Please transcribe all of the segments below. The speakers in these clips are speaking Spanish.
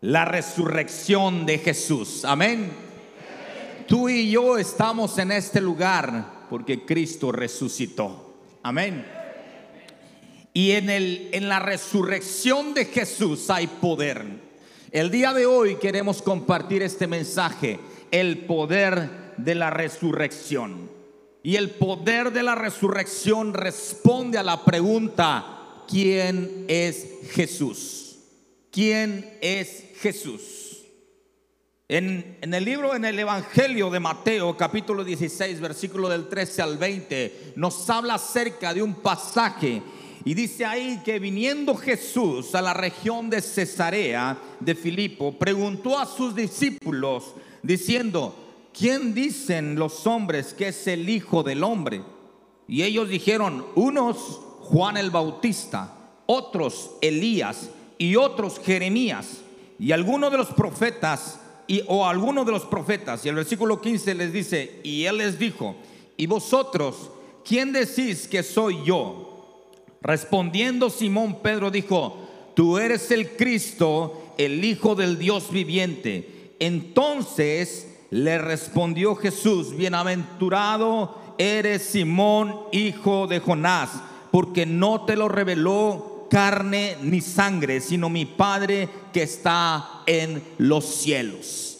La resurrección de Jesús. Amén. Tú y yo estamos en este lugar porque Cristo resucitó. Amén. Y en, el, en la resurrección de Jesús hay poder. El día de hoy queremos compartir este mensaje, el poder de la resurrección. Y el poder de la resurrección responde a la pregunta, quién es Jesús. ¿Quién es Jesús? En, en, el libro, en el Evangelio de Mateo, capítulo 16, versículo del 13 al 20, nos habla acerca de un pasaje y dice ahí que viniendo Jesús a la región de Cesarea de Filipo, preguntó a sus discípulos diciendo, ¿quién dicen los hombres que es el Hijo del Hombre? Y ellos dijeron, unos Juan el Bautista, otros Elías y otros Jeremías y algunos de los profetas y o algunos de los profetas y el versículo 15 les dice y él les dijo y vosotros quién decís que soy yo respondiendo Simón Pedro dijo tú eres el Cristo el hijo del Dios viviente. Entonces le respondió Jesús bienaventurado eres Simón hijo de Jonás porque no te lo reveló carne ni sangre, sino mi Padre que está en los cielos.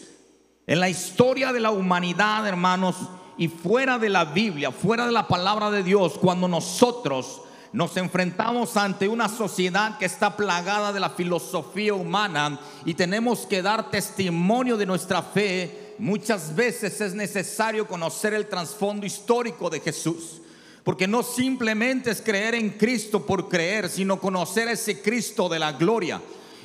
En la historia de la humanidad, hermanos, y fuera de la Biblia, fuera de la palabra de Dios, cuando nosotros nos enfrentamos ante una sociedad que está plagada de la filosofía humana y tenemos que dar testimonio de nuestra fe, muchas veces es necesario conocer el trasfondo histórico de Jesús. Porque no simplemente es creer en Cristo por creer, sino conocer ese Cristo de la gloria.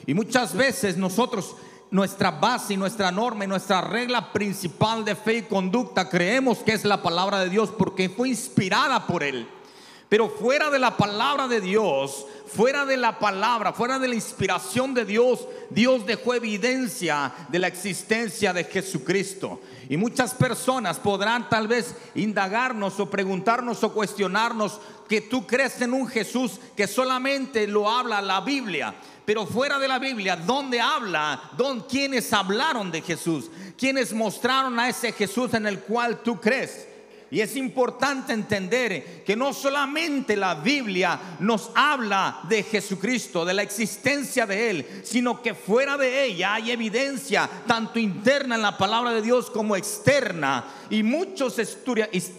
Y muchas veces nosotros, nuestra base y nuestra norma y nuestra regla principal de fe y conducta, creemos que es la palabra de Dios porque fue inspirada por Él. Pero fuera de la palabra de Dios, fuera de la palabra, fuera de la inspiración de Dios, Dios dejó evidencia de la existencia de Jesucristo. Y muchas personas podrán tal vez indagarnos o preguntarnos o cuestionarnos que tú crees en un Jesús que solamente lo habla la Biblia. Pero fuera de la Biblia, ¿dónde habla? ¿Dónde, ¿Quiénes hablaron de Jesús? ¿Quiénes mostraron a ese Jesús en el cual tú crees? Y es importante entender que no solamente la Biblia nos habla de Jesucristo, de la existencia de Él, sino que fuera de ella hay evidencia tanto interna en la palabra de Dios como externa. Y muchos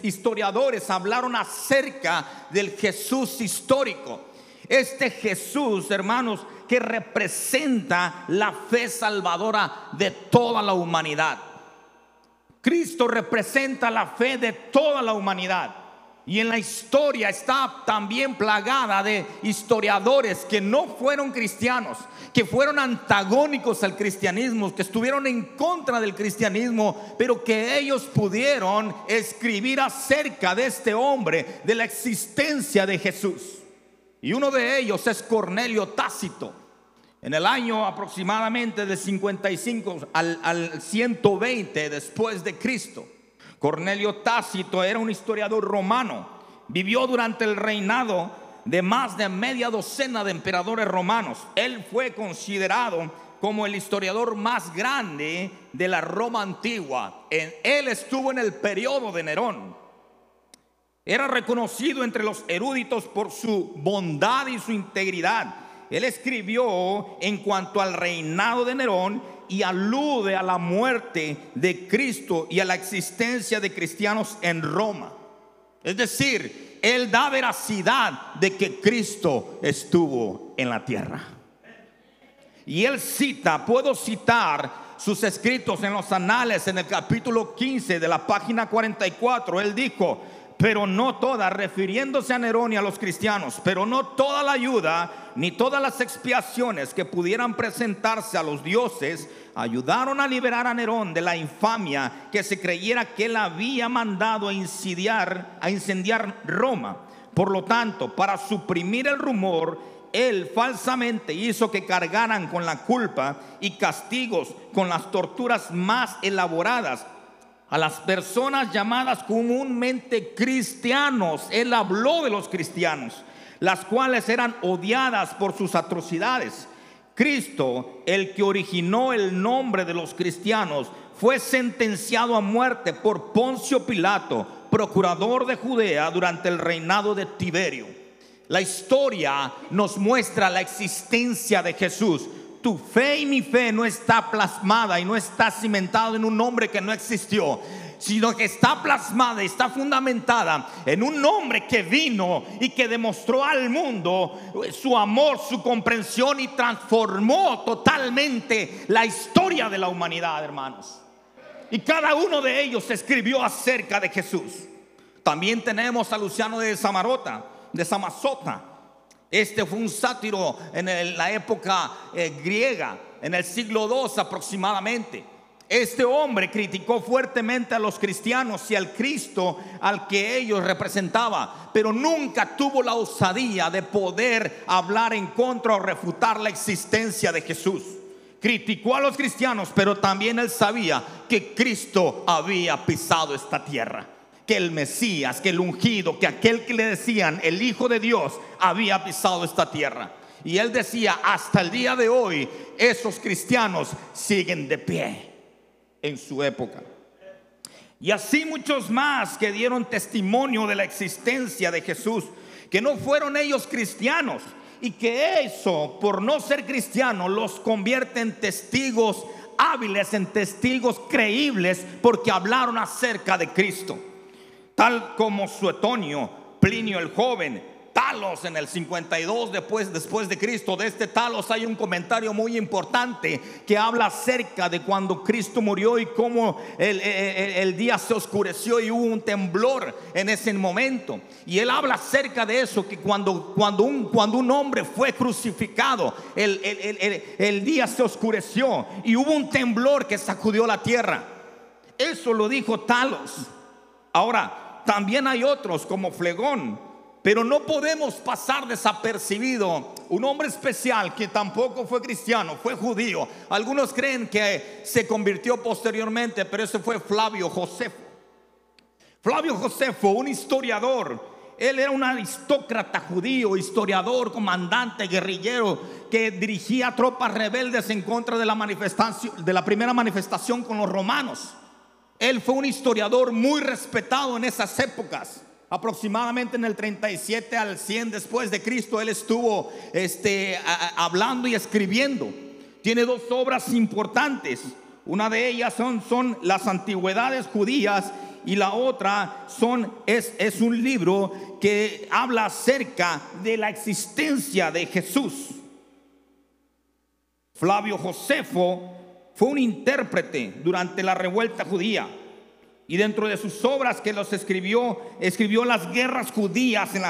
historiadores hablaron acerca del Jesús histórico. Este Jesús, hermanos, que representa la fe salvadora de toda la humanidad. Cristo representa la fe de toda la humanidad. Y en la historia está también plagada de historiadores que no fueron cristianos, que fueron antagónicos al cristianismo, que estuvieron en contra del cristianismo, pero que ellos pudieron escribir acerca de este hombre, de la existencia de Jesús. Y uno de ellos es Cornelio Tácito. En el año aproximadamente de 55 al, al 120 después de Cristo, Cornelio Tácito era un historiador romano. Vivió durante el reinado de más de media docena de emperadores romanos. Él fue considerado como el historiador más grande de la Roma antigua. Él estuvo en el periodo de Nerón. Era reconocido entre los eruditos por su bondad y su integridad él escribió en cuanto al reinado de Nerón y alude a la muerte de Cristo y a la existencia de cristianos en Roma. Es decir, él da veracidad de que Cristo estuvo en la tierra. Y él cita, puedo citar sus escritos en los anales en el capítulo 15 de la página 44. Él dijo, pero no toda, refiriéndose a Nerón y a los cristianos, pero no toda la ayuda ni todas las expiaciones que pudieran presentarse a los dioses ayudaron a liberar a Nerón de la infamia que se creyera que él había mandado a incendiar, a incendiar Roma. Por lo tanto, para suprimir el rumor, él falsamente hizo que cargaran con la culpa y castigos con las torturas más elaboradas a las personas llamadas comúnmente cristianos. Él habló de los cristianos, las cuales eran odiadas por sus atrocidades. Cristo, el que originó el nombre de los cristianos, fue sentenciado a muerte por Poncio Pilato, procurador de Judea durante el reinado de Tiberio. La historia nos muestra la existencia de Jesús. Tu fe y mi fe no está plasmada y no está cimentada en un nombre que no existió sino que está plasmada y está fundamentada en un hombre que vino y que demostró al mundo su amor, su comprensión y transformó totalmente la historia de la humanidad, hermanos. Y cada uno de ellos escribió acerca de Jesús. También tenemos a Luciano de Samarota, de Samazota. Este fue un sátiro en la época eh, griega, en el siglo II aproximadamente. Este hombre criticó fuertemente a los cristianos y al Cristo al que ellos representaban, pero nunca tuvo la osadía de poder hablar en contra o refutar la existencia de Jesús criticó a los cristianos, pero también él sabía que Cristo había pisado esta tierra. Que el Mesías, que el ungido, que aquel que le decían el Hijo de Dios había pisado esta tierra. Y él decía, hasta el día de hoy, esos cristianos siguen de pie en su época. Y así muchos más que dieron testimonio de la existencia de Jesús, que no fueron ellos cristianos, y que eso, por no ser cristiano, los convierte en testigos hábiles, en testigos creíbles, porque hablaron acerca de Cristo. Tal como Suetonio, Plinio el joven, Talos en el 52 después, después de Cristo. De este Talos hay un comentario muy importante que habla acerca de cuando Cristo murió y cómo el, día se oscureció y hubo un temblor en ese momento. Y él habla acerca de eso, que cuando, cuando, un, cuando un hombre fue crucificado, el, el día se oscureció y hubo un temblor que sacudió la tierra. Eso lo dijo Talos. Ahora, también hay otros como Flegón pero no podemos pasar desapercibido un hombre especial que tampoco fue cristiano, fue judío. Algunos creen que se convirtió posteriormente, pero ese fue Flavio Josefo. Flavio Josefo, un historiador, él era un aristócrata judío, historiador, comandante, guerrillero, que dirigía tropas rebeldes en contra de la manifestación, de la primera manifestación con los romanos. Él fue un historiador muy respetado en esas épocas aproximadamente en el 37 al 100 después de Cristo, él estuvo este, hablando y escribiendo. Tiene dos obras importantes. Una de ellas son, son las antigüedades judías y la otra son, es, es un libro que habla acerca de la existencia de Jesús. Flavio Josefo fue un intérprete durante la revuelta judía. Y dentro de sus obras que los escribió, escribió las guerras judías en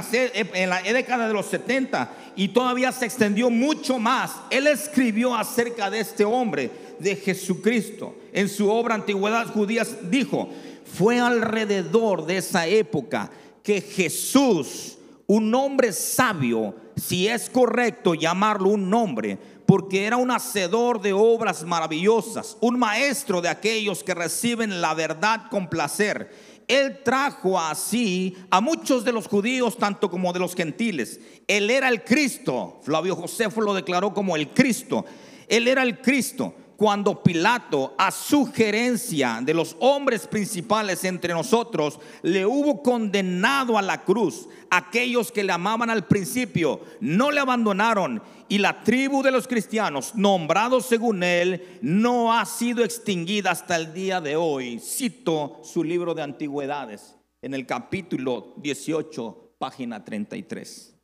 la, década de los 70 y todavía se extendió mucho más. Él escribió acerca de este hombre, de Jesucristo. En su obra Antigüedad Judías dijo, fue alrededor de esa época que Jesús, un hombre sabio, si es correcto llamarlo un nombre, porque era un hacedor de obras maravillosas, un maestro de aquellos que reciben la verdad con placer. Él trajo así a muchos de los judíos, tanto como de los gentiles. Él era el Cristo. Flavio Josefo lo declaró como el Cristo. Él era el Cristo cuando Pilato, a sugerencia de los hombres principales entre nosotros, le hubo condenado a la cruz. Aquellos que le amaban al principio no le abandonaron y la tribu de los cristianos, nombrados según él, no ha sido extinguida hasta el día de hoy. Cito su libro de antigüedades en el capítulo 18, página 33.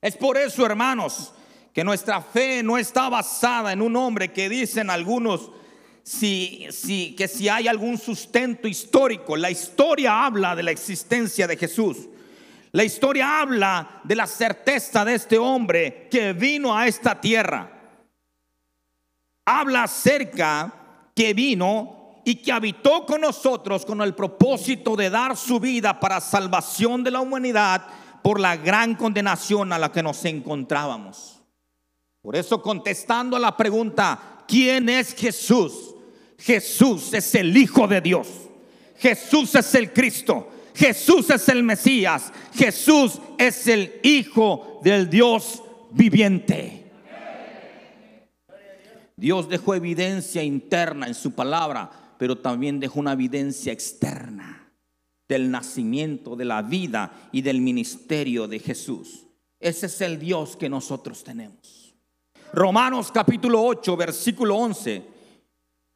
Es por eso, hermanos, que nuestra fe no está basada en un hombre que dicen algunos si, si, que si hay algún sustento histórico. La historia habla de la existencia de Jesús. La historia habla de la certeza de este hombre que vino a esta tierra. Habla acerca que vino y que habitó con nosotros con el propósito de dar su vida para salvación de la humanidad por la gran condenación a la que nos encontrábamos. Por eso contestando a la pregunta, ¿quién es Jesús? Jesús es el Hijo de Dios. Jesús es el Cristo. Jesús es el Mesías. Jesús es el Hijo del Dios viviente. Dios dejó evidencia interna en su palabra, pero también dejó una evidencia externa del nacimiento, de la vida y del ministerio de Jesús. Ese es el Dios que nosotros tenemos. Romanos capítulo 8, versículo 11.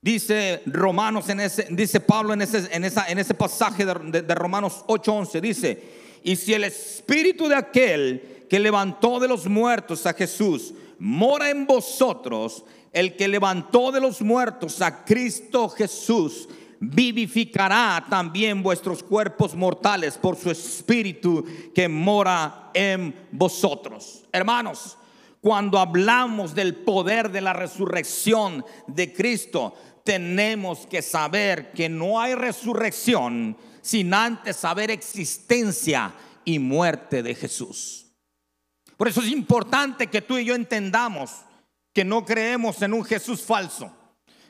Dice Romanos en ese, dice Pablo en ese, en esa, en ese pasaje de, de Romanos 8:11, dice, y si el espíritu de aquel que levantó de los muertos a Jesús mora en vosotros, el que levantó de los muertos a Cristo Jesús, vivificará también vuestros cuerpos mortales por su espíritu que mora en vosotros. Hermanos, cuando hablamos del poder de la resurrección de Cristo, tenemos que saber que no hay resurrección sin antes saber existencia y muerte de Jesús. Por eso es importante que tú y yo entendamos que no creemos en un Jesús falso,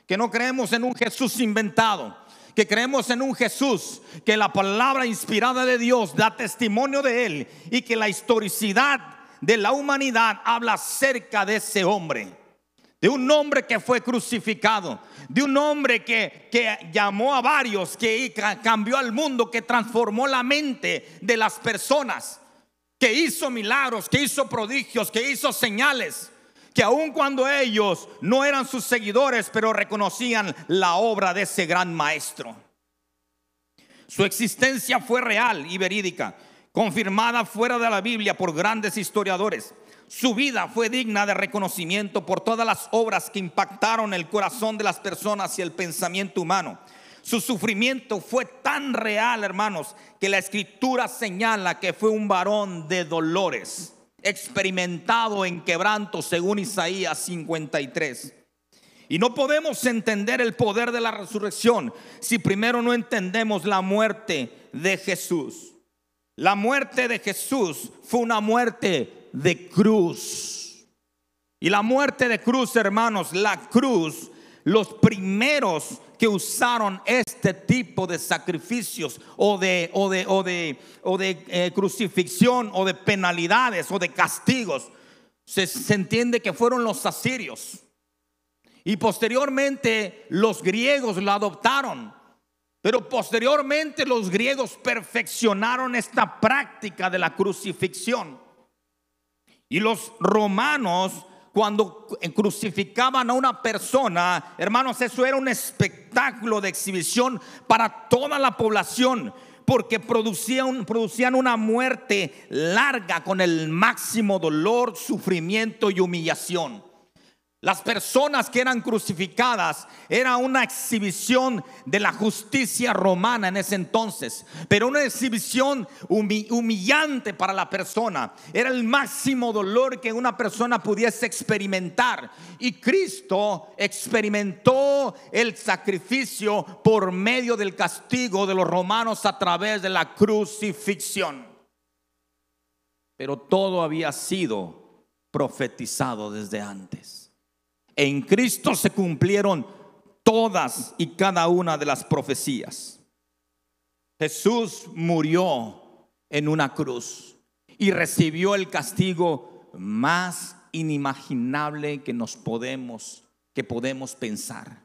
que no creemos en un Jesús inventado, que creemos en un Jesús, que la palabra inspirada de Dios da testimonio de él y que la historicidad de la humanidad habla acerca de ese hombre de un hombre que fue crucificado, de un hombre que, que, llamó a varios, que cambió al mundo, que transformó la mente de las personas, que hizo milagros, que hizo prodigios, que hizo señales, que aun cuando ellos no eran sus seguidores, pero reconocían la obra de ese gran maestro. Su existencia fue real y verídica, confirmada fuera de la Biblia por grandes historiadores. Su vida fue digna de reconocimiento por todas las obras que impactaron el corazón de las personas y el pensamiento humano. Su sufrimiento fue tan real, hermanos, que la escritura señala que fue un varón de dolores, experimentado en quebranto, según Isaías 53. Y no podemos entender el poder de la resurrección si primero no entendemos la muerte de Jesús. La muerte de Jesús fue una muerte de cruz. Y la muerte de cruz, hermanos, la cruz, los primeros que usaron este tipo de sacrificios o de, o de, o de, o de eh, crucifixión o de penalidades o de castigos, se, se entiende que fueron los asirios. Y posteriormente los griegos la adoptaron. Pero posteriormente los griegos perfeccionaron esta práctica de la crucifixión. Y los romanos, cuando crucificaban a una persona, hermanos, eso era un espectáculo de exhibición para toda la población porque producían, producían, una muerte larga con el máximo dolor, sufrimiento y humillación. Las personas que eran crucificadas era una exhibición de la justicia romana en ese entonces, pero una exhibición humillante para la persona. Era el máximo dolor que una persona pudiese experimentar. Y Cristo experimentó el sacrificio por medio del castigo de los romanos a través de la crucifixión. Pero todo había sido profetizado desde antes. En Cristo se cumplieron todas y cada una de las profecías. Jesús murió en una cruz y recibió el castigo más inimaginable que nos podemos que podemos pensar.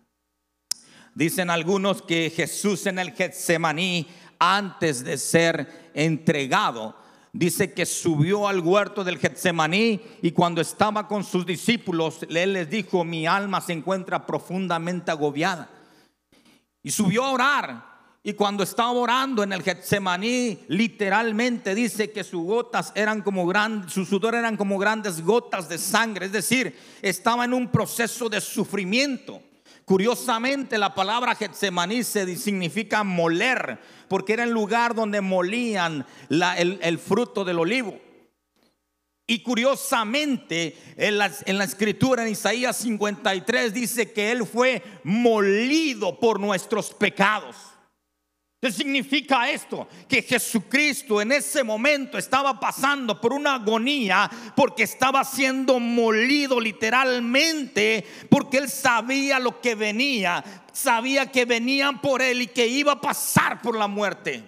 Dicen algunos que Jesús en el Getsemaní antes de ser entregado dice que subió al huerto del Getsemaní y cuando estaba con sus discípulos, él les dijo, mi alma se encuentra profundamente agobiada. Y subió a orar. Y cuando estaba orando en el Getsemaní, literalmente dice que sus gotas eran como grandes, su sudor eran como grandes gotas de sangre. Es decir, estaba en un proceso de sufrimiento. Curiosamente, la palabra Getsemaní significa moler, porque era el lugar donde molían el, fruto del olivo. Y curiosamente, en la, en la, escritura en Isaías 53 dice que Él fue molido por nuestros pecados. ¿Qué significa esto? Que Jesucristo en ese momento estaba pasando por una agonía porque estaba siendo molido literalmente, porque él sabía lo que venía, sabía que venían por él y que iba a pasar por la muerte.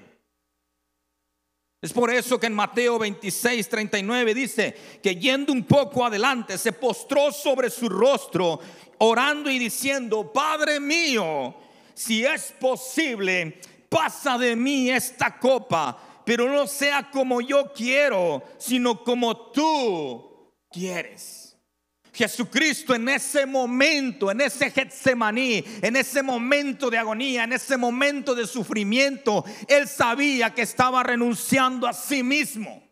Es por eso que en Mateo 26, 39 dice que yendo un poco adelante se postró sobre su rostro, orando y diciendo, Padre mío, si es posible, pasa de mí esta copa, pero no sea como yo quiero, sino como tú quieres. Jesucristo en ese momento, en ese Getsemaní, en ese momento de agonía, en ese momento de sufrimiento, él sabía que estaba renunciando a sí mismo.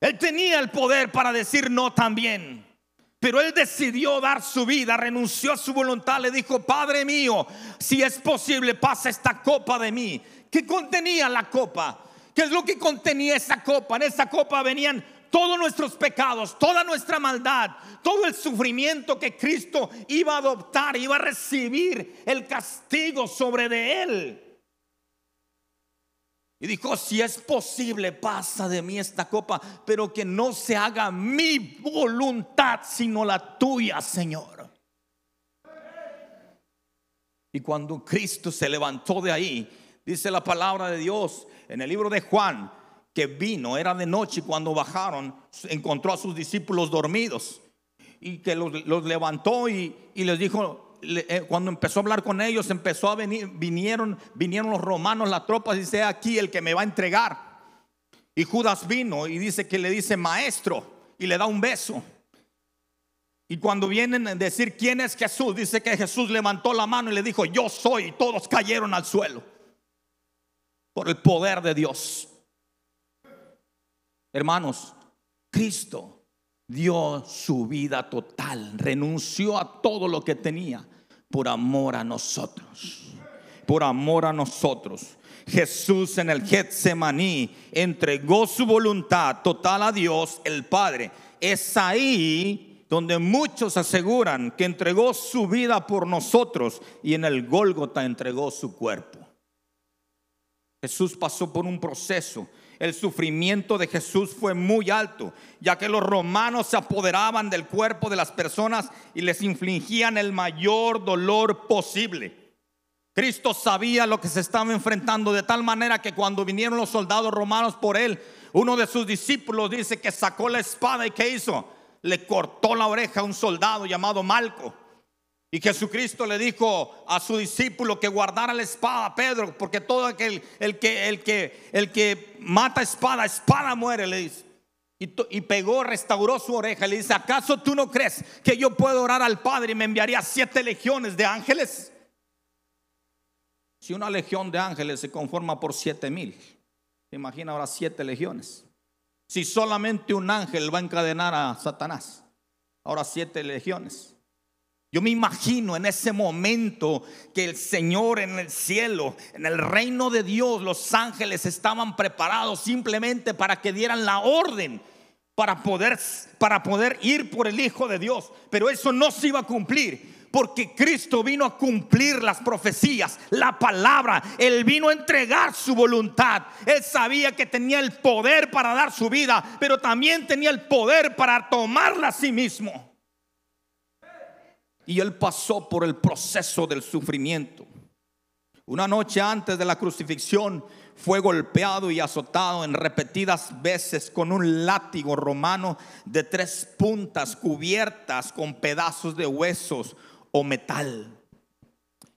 Él tenía el poder para decir no también. Pero él decidió dar su vida, renunció a su voluntad, le dijo, Padre mío, si es posible, pasa esta copa de mí. ¿Qué contenía la copa? ¿Qué es lo que contenía esa copa? En esa copa venían todos nuestros pecados, toda nuestra maldad, todo el sufrimiento que Cristo iba a adoptar, iba a recibir el castigo sobre de él. Y dijo, si es posible, pasa de mí esta copa, pero que no se haga mi voluntad, sino la tuya, Señor. Y cuando Cristo se levantó de ahí, dice la palabra de Dios en el libro de Juan, que vino, era de noche cuando bajaron, encontró a sus discípulos dormidos y que los, levantó y, les dijo, cuando empezó a hablar con ellos, empezó a venir, vinieron, vinieron los romanos, las tropas, dice, aquí el que me va a entregar. Y Judas vino y dice que le dice, maestro, y le da un beso. Y cuando vienen a decir quién es Jesús, dice que Jesús levantó la mano y le dijo, yo soy, y todos cayeron al suelo por el poder de Dios. Hermanos, Cristo dio su vida total, renunció a todo lo que tenía por amor a nosotros. Por amor a nosotros. Jesús en el Getsemaní entregó su voluntad total a Dios el Padre. Es ahí donde muchos aseguran que entregó su vida por nosotros y en el Gólgota entregó su cuerpo. Jesús pasó por un proceso el sufrimiento de Jesús fue muy alto, ya que los romanos se apoderaban del cuerpo de las personas y les infligían el mayor dolor posible. Cristo sabía lo que se estaba enfrentando de tal manera que cuando vinieron los soldados romanos por él, uno de sus discípulos dice que sacó la espada y que hizo, le cortó la oreja a un soldado llamado Malco. Y Jesucristo le dijo a su discípulo que guardara la espada, Pedro, porque todo aquel el que, el que, el que mata espada, espada muere, le dice. Y, pegó, restauró su oreja. Le dice, ¿acaso tú no crees que yo puedo orar al Padre y me enviaría siete legiones de ángeles? Si una legión de ángeles se conforma por siete mil, imagina ahora siete legiones. Si solamente un ángel va a encadenar a Satanás, ahora siete legiones. Yo me imagino en ese momento que el Señor en el cielo, en el reino de Dios, los ángeles estaban preparados simplemente para que dieran la orden para poder, para poder ir por el Hijo de Dios. Pero eso no se iba a cumplir porque Cristo vino a cumplir las profecías, la palabra. Él vino a entregar su voluntad. Él sabía que tenía el poder para dar su vida, pero también tenía el poder para tomarla a sí mismo. Y él pasó por el proceso del sufrimiento. Una noche antes de la crucifixión fue golpeado y azotado en repetidas veces con un látigo romano de tres puntas cubiertas con pedazos de huesos o metal.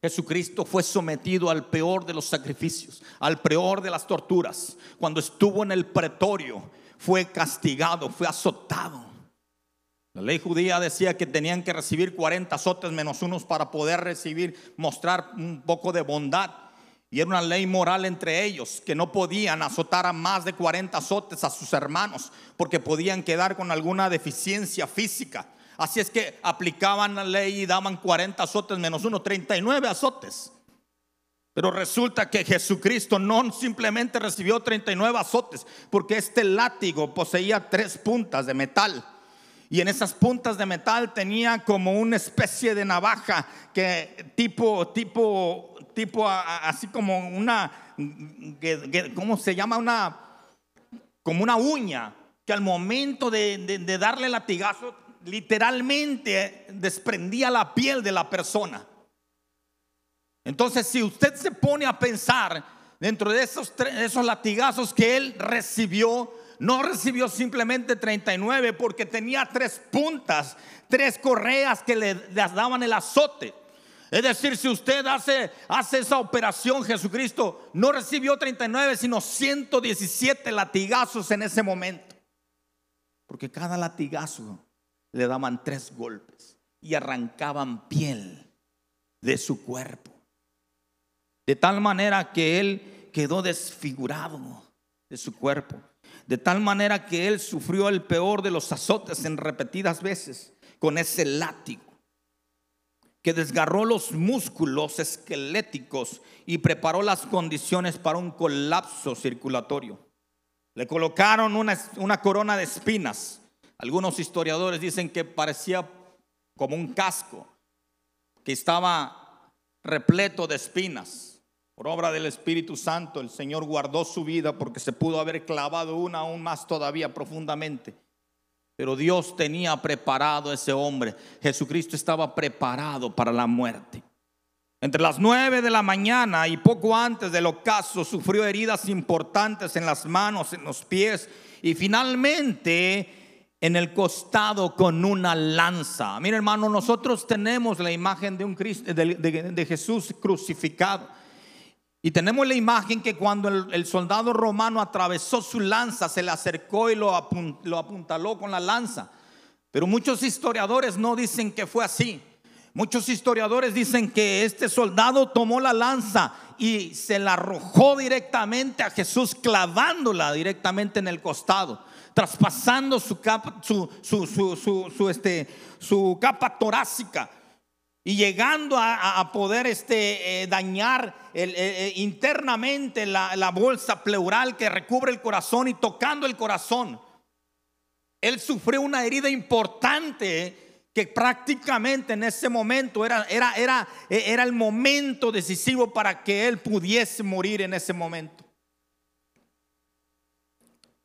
Jesucristo fue sometido al peor de los sacrificios, al peor de las torturas. Cuando estuvo en el pretorio, fue castigado, fue azotado. La ley judía decía que tenían que recibir 40 azotes menos unos para poder recibir, mostrar un poco de bondad. Y era una ley moral entre ellos, que no podían azotar a más de 40 azotes a sus hermanos, porque podían quedar con alguna deficiencia física. Así es que aplicaban la ley y daban 40 azotes menos uno, 39 azotes. Pero resulta que Jesucristo no simplemente recibió 39 azotes, porque este látigo poseía tres puntas de metal y en esas puntas de metal tenía como una especie de navaja que tipo, tipo, tipo así como una, ¿cómo se llama? Una, como una uña, que al momento de, darle latigazo, literalmente desprendía la piel de la persona. Entonces, si usted se pone a pensar, dentro de esos, esos latigazos que él recibió, no recibió simplemente 39 porque tenía tres puntas, tres correas que le, daban el azote. Es decir, si usted hace, hace esa operación, Jesucristo no recibió 39, sino 117 latigazos en ese momento. Porque cada latigazo le daban tres golpes y arrancaban piel de su cuerpo. De tal manera que él quedó desfigurado de su cuerpo. De tal manera que él sufrió el peor de los azotes en repetidas veces con ese látigo que desgarró los músculos esqueléticos y preparó las condiciones para un colapso circulatorio. Le colocaron una, una corona de espinas. Algunos historiadores dicen que parecía como un casco que estaba repleto de espinas. Por obra del Espíritu Santo, el Señor guardó su vida porque se pudo haber clavado una aún más todavía profundamente. Pero Dios tenía preparado a ese hombre. Jesucristo estaba preparado para la muerte. Entre las nueve de la mañana y poco antes del ocaso sufrió heridas importantes en las manos, en los pies y finalmente en el costado con una lanza. Mira hermano, nosotros tenemos la imagen de, un Cristo, de Jesús crucificado. Y tenemos la imagen que cuando el, soldado romano atravesó su lanza, se le acercó y lo, apuntaló con la lanza. Pero muchos historiadores no dicen que fue así. Muchos historiadores dicen que este soldado tomó la lanza y se la arrojó directamente a Jesús, clavándola directamente en el costado, traspasando su capa, su, este, su capa torácica y llegando a, poder este, eh, dañar eh, eh, internamente la, la bolsa pleural que recubre el corazón y tocando el corazón. Él sufrió una herida importante que prácticamente en ese momento era, era, era, era el momento decisivo para que él pudiese morir en ese momento.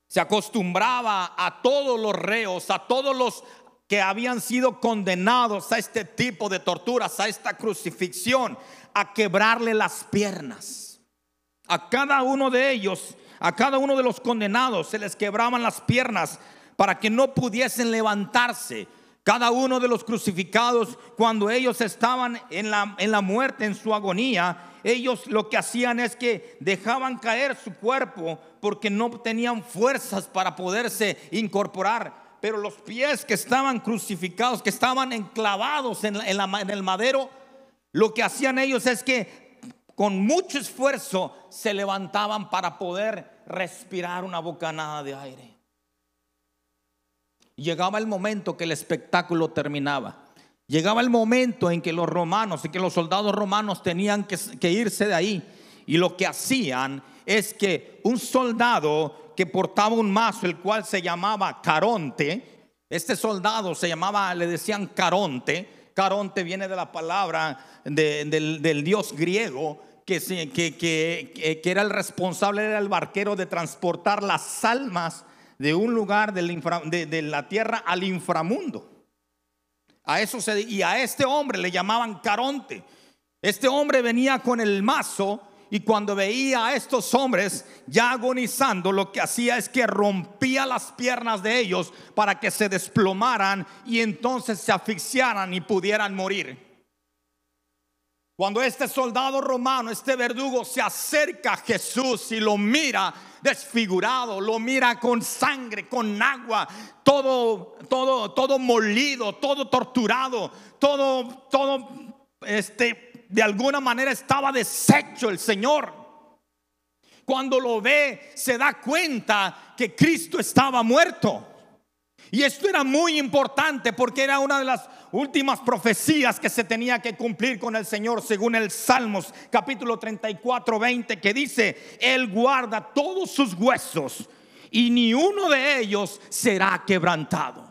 Se acostumbraba a todos los reos, a todos los que habían sido condenados a este tipo de torturas, a esta crucifixión, a quebrarle las piernas. A cada uno de ellos, a cada uno de los condenados se les quebraban las piernas para que no pudiesen levantarse. Cada uno de los crucificados, cuando ellos estaban en la, en la muerte, en su agonía, ellos lo que hacían es que dejaban caer su cuerpo porque no tenían fuerzas para poderse incorporar pero los pies que estaban crucificados, que estaban enclavados en, el madero, lo que hacían ellos es que con mucho esfuerzo se levantaban para poder respirar una bocanada de aire. Llegaba el momento que el espectáculo terminaba. Llegaba el momento en que los romanos y que los soldados romanos tenían que, que irse de ahí. Y lo que hacían es que un soldado que portaba un mazo, el cual se llamaba Caronte. Este soldado se llamaba, le decían Caronte. Caronte viene de la palabra del, dios griego, que, que, que, que, era el responsable, era el barquero de transportar las almas de un lugar de, de, la tierra al inframundo. A eso se, y a este hombre le llamaban Caronte. Este hombre venía con el mazo y cuando veía a estos hombres ya agonizando, lo que hacía es que rompía las piernas de ellos para que se desplomaran y entonces se asfixiaran y pudieran morir. Cuando este soldado romano, este verdugo, se acerca a Jesús y lo mira desfigurado, lo mira con sangre, con agua, todo, todo, todo molido, todo torturado, todo, todo, este, de alguna manera estaba deshecho el Señor. Cuando lo ve, se da cuenta que Cristo estaba muerto. Y esto era muy importante porque era una de las últimas profecías que se tenía que cumplir con el Señor según el Salmos capítulo 34, 20 que dice, Él guarda todos sus huesos y ni uno de ellos será quebrantado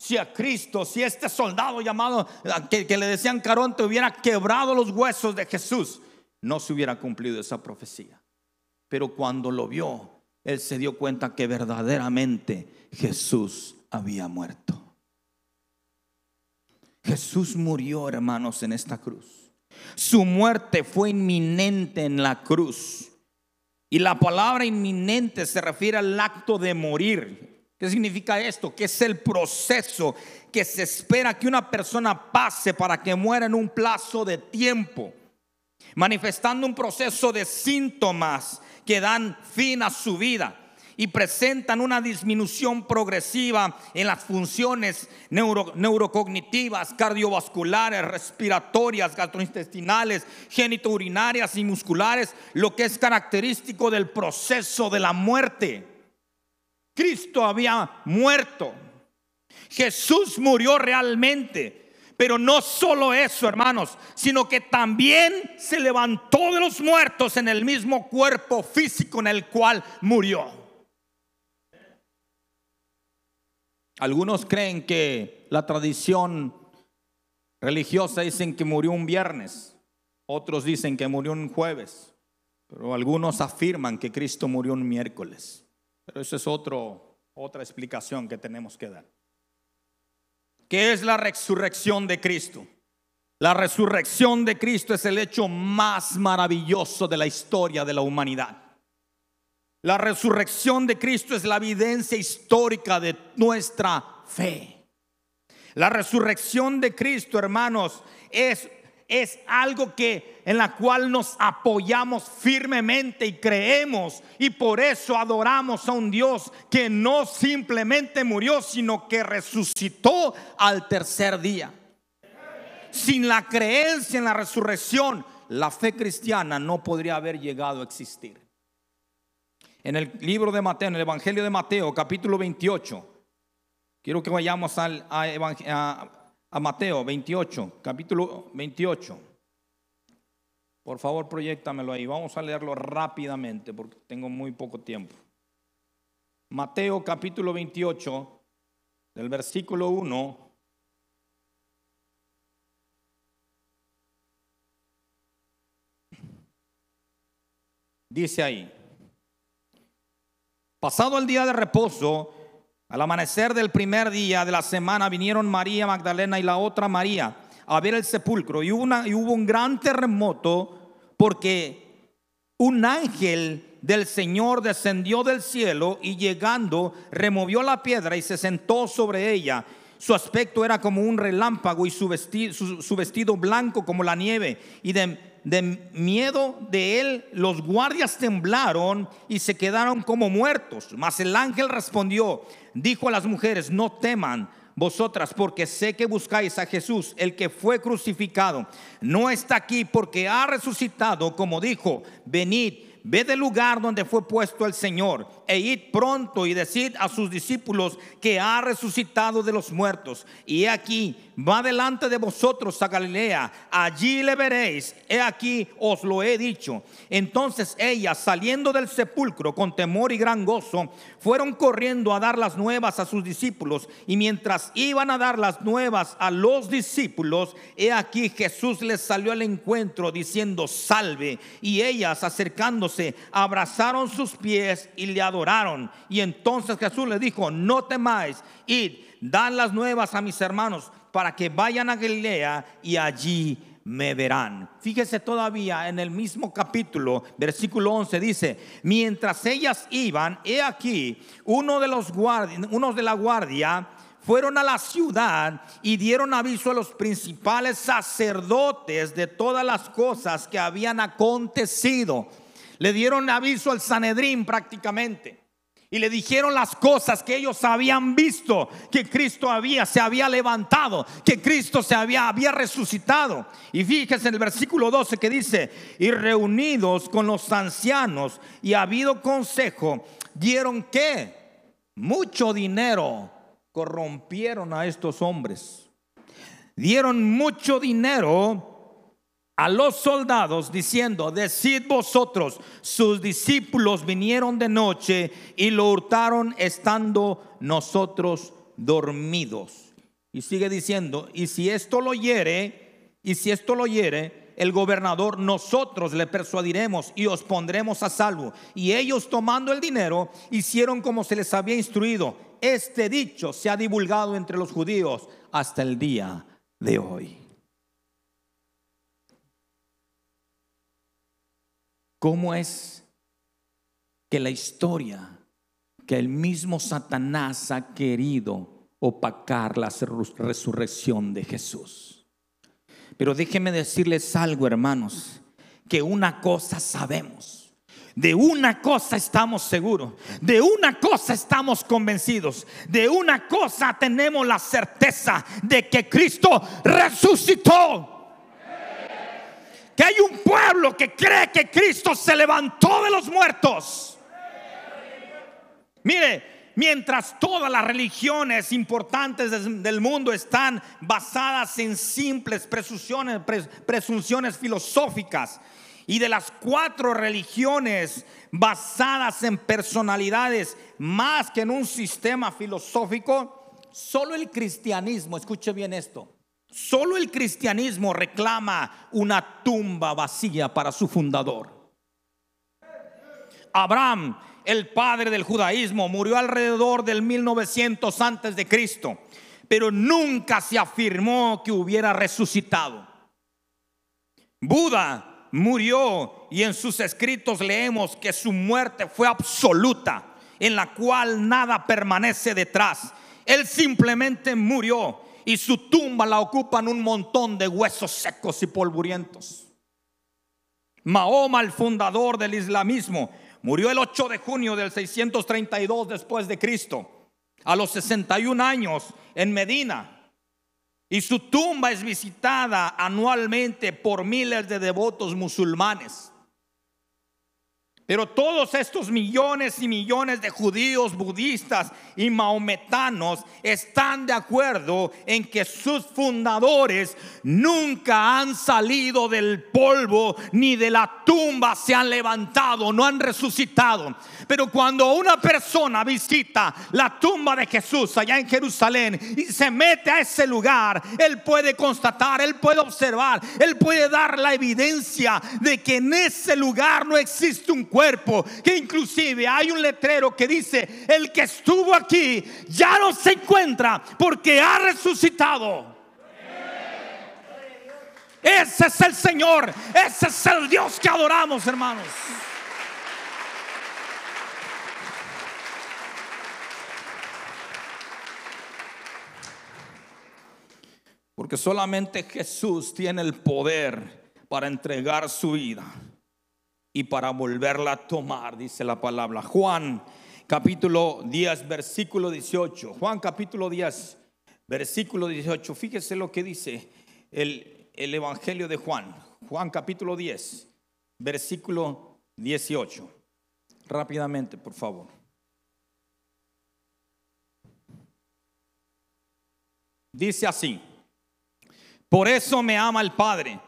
si a Cristo, si este soldado llamado que, le decían Caronte hubiera quebrado los huesos de Jesús, no se hubiera cumplido esa profecía. Pero cuando lo vio, él se dio cuenta que verdaderamente Jesús había muerto. Jesús murió, hermanos, en esta cruz. Su muerte fue inminente en la cruz. Y la palabra inminente se refiere al acto de morir. ¿Qué significa esto? Que es el proceso que se espera que una persona pase para que muera en un plazo de tiempo, manifestando un proceso de síntomas que dan fin a su vida y presentan una disminución progresiva en las funciones neurocognitivas, cardiovasculares, respiratorias, gastrointestinales, genitourinarias y musculares, lo que es característico del proceso de la muerte. Cristo había muerto. Jesús murió realmente. Pero no solo eso, hermanos, sino que también se levantó de los muertos en el mismo cuerpo físico en el cual murió. Algunos creen que la tradición religiosa dicen que murió un viernes, otros dicen que murió un jueves, pero algunos afirman que Cristo murió un miércoles. Pero eso es otro, otra explicación que tenemos que dar. ¿Qué es la resurrección de Cristo? La resurrección de Cristo es el hecho más maravilloso de la historia de la humanidad. La resurrección de Cristo es la evidencia histórica de nuestra fe. La resurrección de Cristo, hermanos, es, es algo que en la cual nos apoyamos firmemente y creemos y por eso adoramos a un Dios que no simplemente murió, sino que resucitó al tercer día. Sin la creencia en la resurrección, la fe cristiana no podría haber llegado a existir en el libro de Mateo, en el Evangelio de Mateo, capítulo 28. Quiero que vayamos al, a, a, Mateo 28, capítulo 28. Por favor, proyectamelo ahí. Vamos a leerlo rápidamente porque tengo muy poco tiempo. Mateo capítulo 28, del versículo 1. Dice ahí, Pasado el día de reposo, al amanecer del primer día de la semana vinieron María Magdalena y la otra María a ver el sepulcro y, hubo un gran terremoto porque un ángel del Señor descendió del cielo y llegando removió la piedra y se sentó sobre ella. Su aspecto era como un relámpago y su vestido, su vestido blanco como la nieve y de de miedo de él, los guardias temblaron y se quedaron como muertos. Mas el ángel respondió, dijo a las mujeres, no teman vosotras, porque sé que buscáis a Jesús, el que fue crucificado. No está aquí porque ha resucitado, como dijo, venid, ved el lugar donde fue puesto el Señor e id pronto y decid a sus discípulos que ha resucitado de los muertos. Y he aquí, va delante de vosotros a Galilea, allí le veréis, he aquí os lo he dicho. Entonces ellas, saliendo del sepulcro con temor y gran gozo, fueron corriendo a dar las nuevas a sus discípulos. Y mientras iban a dar las nuevas a los discípulos, he aquí Jesús les salió al encuentro diciendo, salve. Y ellas, acercándose, abrazaron sus pies y le adoraron Y entonces Jesús le dijo, no temáis, id, dan las nuevas a mis hermanos para que vayan a Galilea y allí me verán. Fíjese todavía en el mismo capítulo, versículo 11 dice, mientras ellas iban, he aquí, uno de los guardias, unos de la guardia fueron a la ciudad y dieron aviso a los principales sacerdotes de todas las cosas que habían acontecido. Le dieron aviso al Sanedrín prácticamente. Y le dijeron las cosas que ellos habían visto, que Cristo había, se había levantado, que Cristo se había, había resucitado. Y fíjese en el versículo 12 que dice, y reunidos con los ancianos y habido consejo, dieron que mucho dinero, corrompieron a estos hombres. Dieron mucho dinero a los soldados diciendo, decid vosotros, sus discípulos vinieron de noche y lo hurtaron estando nosotros dormidos. Y sigue diciendo, y si esto lo hiere, y si esto lo hiere, el gobernador, nosotros le persuadiremos y os pondremos a salvo. Y ellos tomando el dinero, hicieron como se les había instruido. Este dicho se ha divulgado entre los judíos hasta el día de hoy. Cómo es que la historia, que el mismo Satanás ha querido opacar la resurrección de Jesús. Pero déjenme decirles algo, hermanos, que una cosa sabemos de una cosa estamos seguros, de una cosa estamos convencidos, de una cosa tenemos la certeza de que Cristo resucitó. Que hay un pueblo que cree que Cristo se levantó de los muertos. Mire, mientras todas las religiones importantes del mundo están basadas en simples presunciones, presunciones filosóficas, y de las cuatro religiones basadas en personalidades más que en un sistema filosófico, solo el cristianismo, escuche bien esto, solo el cristianismo reclama una tumba vacía para su fundador. Abraham, el padre del judaísmo, murió alrededor del 1900 antes de Cristo, pero nunca se afirmó que hubiera resucitado. Buda murió y en sus escritos leemos que su muerte fue absoluta, en la cual nada permanece detrás. Él simplemente murió y su tumba la ocupan un montón de huesos secos y polvorientos. Mahoma, el fundador del islamismo, murió el 8 de junio del 632 después de Cristo, a los 61 años en Medina. Y su tumba es visitada anualmente por miles de devotos musulmanes. Pero todos estos millones y millones de judíos, budistas y maometanos están de acuerdo en que sus fundadores nunca han salido del polvo ni de la tumba se han levantado, no han resucitado. Pero cuando una persona visita la tumba de Jesús allá en Jerusalén y se mete a ese lugar, él puede constatar, él puede observar, él puede dar la evidencia de que en ese lugar no existe un cuerpo que inclusive hay un letrero que dice, el que estuvo aquí ya no se encuentra porque ha resucitado. Ese es el Señor, ese es el Dios que adoramos, hermanos. Porque solamente Jesús tiene el poder para entregar su vida y para volverla a tomar, dice la palabra. Juan capítulo 10, versículo 18. Juan capítulo 10, versículo 18. Fíjese lo que dice el, el Evangelio de Juan. Juan capítulo 10, versículo 18. Rápidamente, por favor. Dice así, por eso me ama el Padre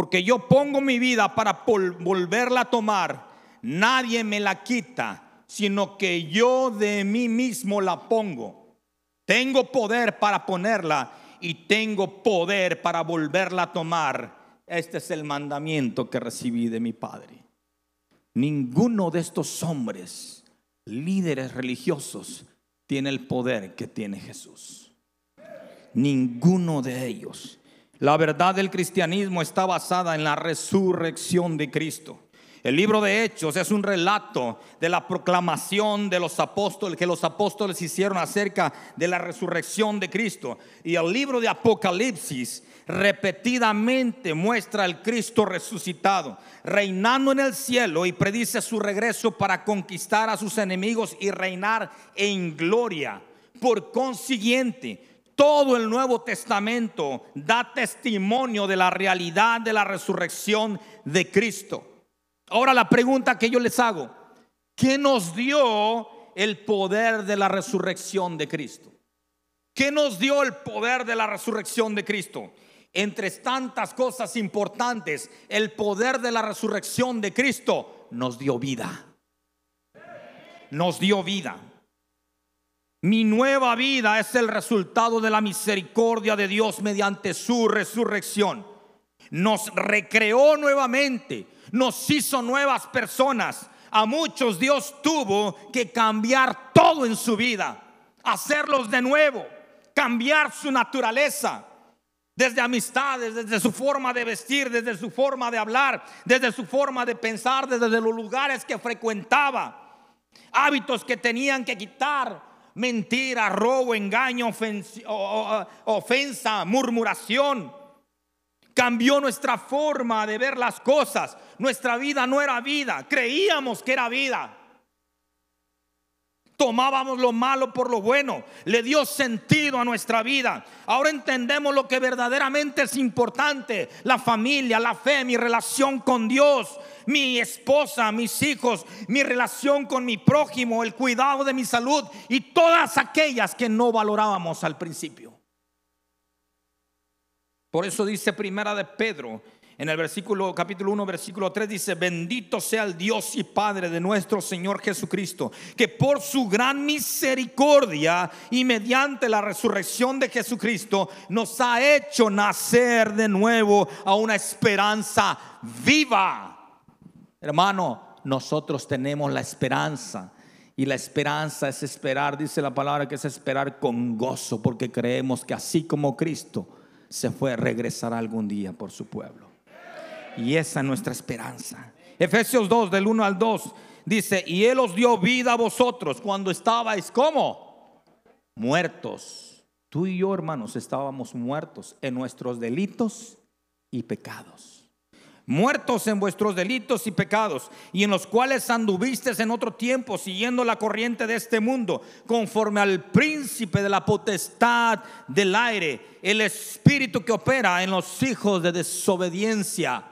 porque yo pongo mi vida para volverla a tomar. Nadie me la quita, sino que yo de mí mismo la pongo. Tengo poder para ponerla y tengo poder para volverla a tomar. Este es el mandamiento que recibí de mi Padre. Ninguno de estos hombres, líderes religiosos, tiene el poder que tiene Jesús. Ninguno de ellos. La verdad del cristianismo está basada en la resurrección de Cristo. El libro de Hechos es un relato de la proclamación de los apóstoles que los apóstoles hicieron acerca de la resurrección de Cristo. Y el libro de Apocalipsis repetidamente muestra al Cristo resucitado, reinando en el cielo y predice su regreso para conquistar a sus enemigos y reinar en gloria. Por consiguiente, todo el Nuevo Testamento da testimonio de la realidad de la resurrección de Cristo. Ahora la pregunta que yo les hago, ¿qué nos dio el poder de la resurrección de Cristo? ¿Qué nos dio el poder de la resurrección de Cristo? Entre tantas cosas importantes, el poder de la resurrección de Cristo nos dio vida. Nos dio vida. Mi nueva vida es el resultado de la misericordia de Dios mediante su resurrección. Nos recreó nuevamente, nos hizo nuevas personas. A muchos Dios tuvo que cambiar todo en su vida, hacerlos de nuevo, cambiar su naturaleza. desde amistades, desde su forma de vestir, desde su forma de hablar, desde su forma de pensar, desde los lugares que frecuentaba, hábitos que tenían que quitar, mentira, robo, engaño, ofensa, murmuración. Cambió nuestra forma de ver las cosas. Nuestra vida no era vida, creíamos que era vida. Tomábamos lo malo por lo bueno. Le dio sentido a nuestra vida. Ahora entendemos lo que verdaderamente es importante. La familia, la fe, mi relación con Dios, mi esposa, mis hijos, mi relación con mi prójimo, el cuidado de mi salud y todas aquellas que no valorábamos al principio. Por eso dice Primera de Pedro en el versículo capítulo 1 versículo 3 dice, "Bendito sea el Dios y Padre de nuestro Señor Jesucristo, que por su gran misericordia y mediante la resurrección de Jesucristo nos ha hecho nacer de nuevo a una esperanza viva." Hermano, nosotros tenemos la esperanza y la esperanza es esperar, dice la palabra que es esperar con gozo, porque creemos que así como Cristo se fue, regresará algún día por su pueblo. Y esa es nuestra esperanza. Efesios 2, del 1 al 2, dice, y Él os dio vida a vosotros cuando estabais como muertos. Tú y yo, hermanos, estábamos muertos en nuestros delitos y pecados muertos en vuestros delitos y pecados, y en los cuales anduvistes en otro tiempo, siguiendo la corriente de este mundo, conforme al príncipe de la potestad del aire, el espíritu que opera en los hijos de desobediencia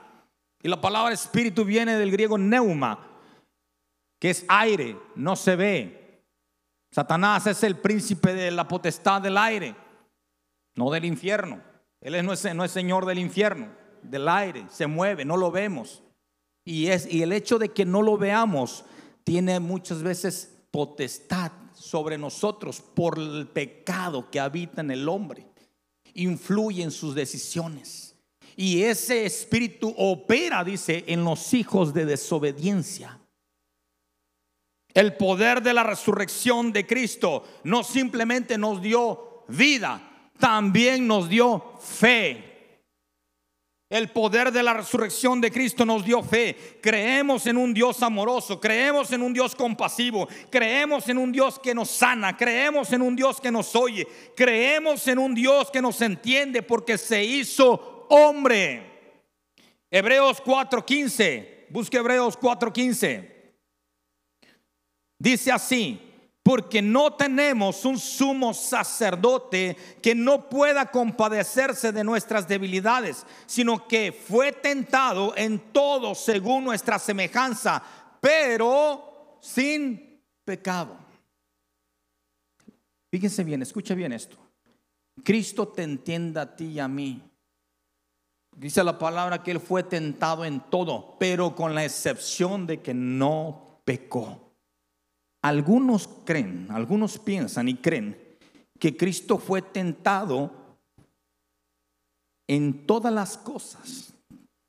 y la palabra espíritu viene del griego neuma, que es aire, no se ve. Satanás es el príncipe de la potestad del aire, no del infierno. Él no es, no es señor del infierno, del aire, se mueve, no lo vemos. Y, es, y el hecho de que no lo veamos tiene muchas veces potestad sobre nosotros por el pecado que habita en el hombre. Influye en sus decisiones. Y ese espíritu opera, dice, en los hijos de desobediencia. El poder de la resurrección de Cristo no simplemente nos dio vida, también nos dio fe. El poder de la resurrección de Cristo nos dio fe. Creemos en un Dios amoroso, creemos en un Dios compasivo, creemos en un Dios que nos sana, creemos en un Dios que nos oye, creemos en un Dios que nos entiende porque se hizo hombre. Hebreos 4:15, busque Hebreos 4:15. Dice así, porque no tenemos un sumo sacerdote que no pueda compadecerse de nuestras debilidades, sino que fue tentado en todo según nuestra semejanza, pero sin pecado. Fíjense bien, escucha bien esto. Cristo te entienda a ti y a mí Dice la palabra que él fue tentado en todo, pero con la excepción de que no pecó. Algunos creen, algunos piensan y creen que Cristo fue tentado en todas las cosas,